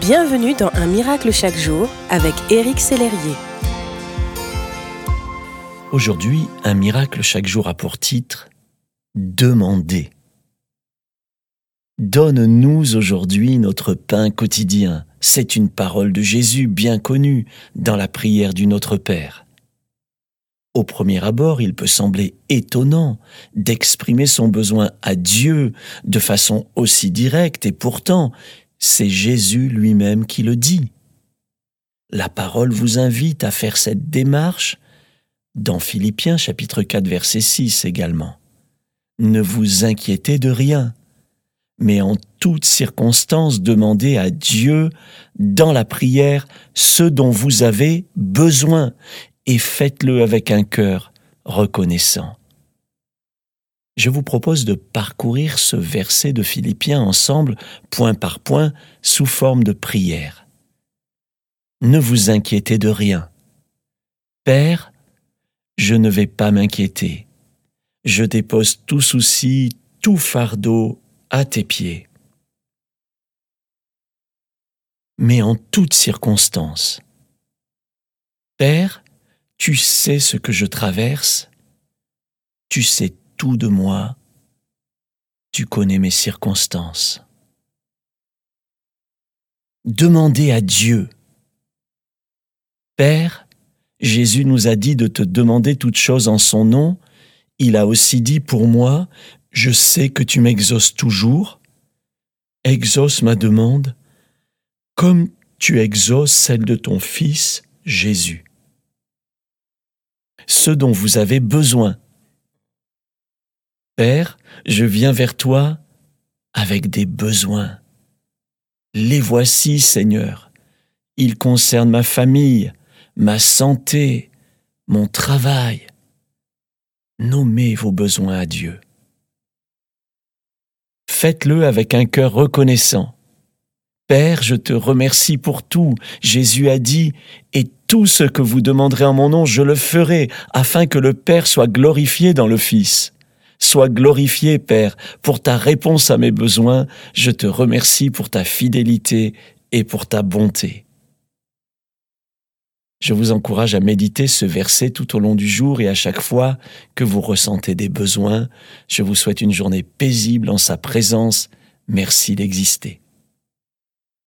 Bienvenue dans Un miracle chaque jour avec Éric Sellerier. Aujourd'hui, Un miracle chaque jour a pour titre Demander. Donne-nous aujourd'hui notre pain quotidien. C'est une parole de Jésus bien connue dans la prière du Notre Père. Au premier abord, il peut sembler étonnant d'exprimer son besoin à Dieu de façon aussi directe et pourtant c'est Jésus lui-même qui le dit. La parole vous invite à faire cette démarche dans Philippiens chapitre 4 verset 6 également. Ne vous inquiétez de rien, mais en toutes circonstances demandez à Dieu dans la prière ce dont vous avez besoin et faites-le avec un cœur reconnaissant je vous propose de parcourir ce verset de Philippiens ensemble, point par point, sous forme de prière. Ne vous inquiétez de rien. Père, je ne vais pas m'inquiéter. Je dépose tout souci, tout fardeau à tes pieds. Mais en toutes circonstances. Père, tu sais ce que je traverse, tu sais tout de moi, tu connais mes circonstances. Demandez à Dieu. Père, Jésus nous a dit de te demander toutes choses en son nom. Il a aussi dit pour moi, je sais que tu m'exauces toujours. Exauce ma demande comme tu exauces celle de ton Fils Jésus. Ce dont vous avez besoin, Père, je viens vers toi avec des besoins. Les voici, Seigneur. Ils concernent ma famille, ma santé, mon travail. Nommez vos besoins à Dieu. Faites-le avec un cœur reconnaissant. Père, je te remercie pour tout. Jésus a dit, et tout ce que vous demanderez en mon nom, je le ferai, afin que le Père soit glorifié dans le Fils. Sois glorifié, Père, pour ta réponse à mes besoins. Je te remercie pour ta fidélité et pour ta bonté. Je vous encourage à méditer ce verset tout au long du jour et à chaque fois que vous ressentez des besoins. Je vous souhaite une journée paisible en sa présence. Merci d'exister.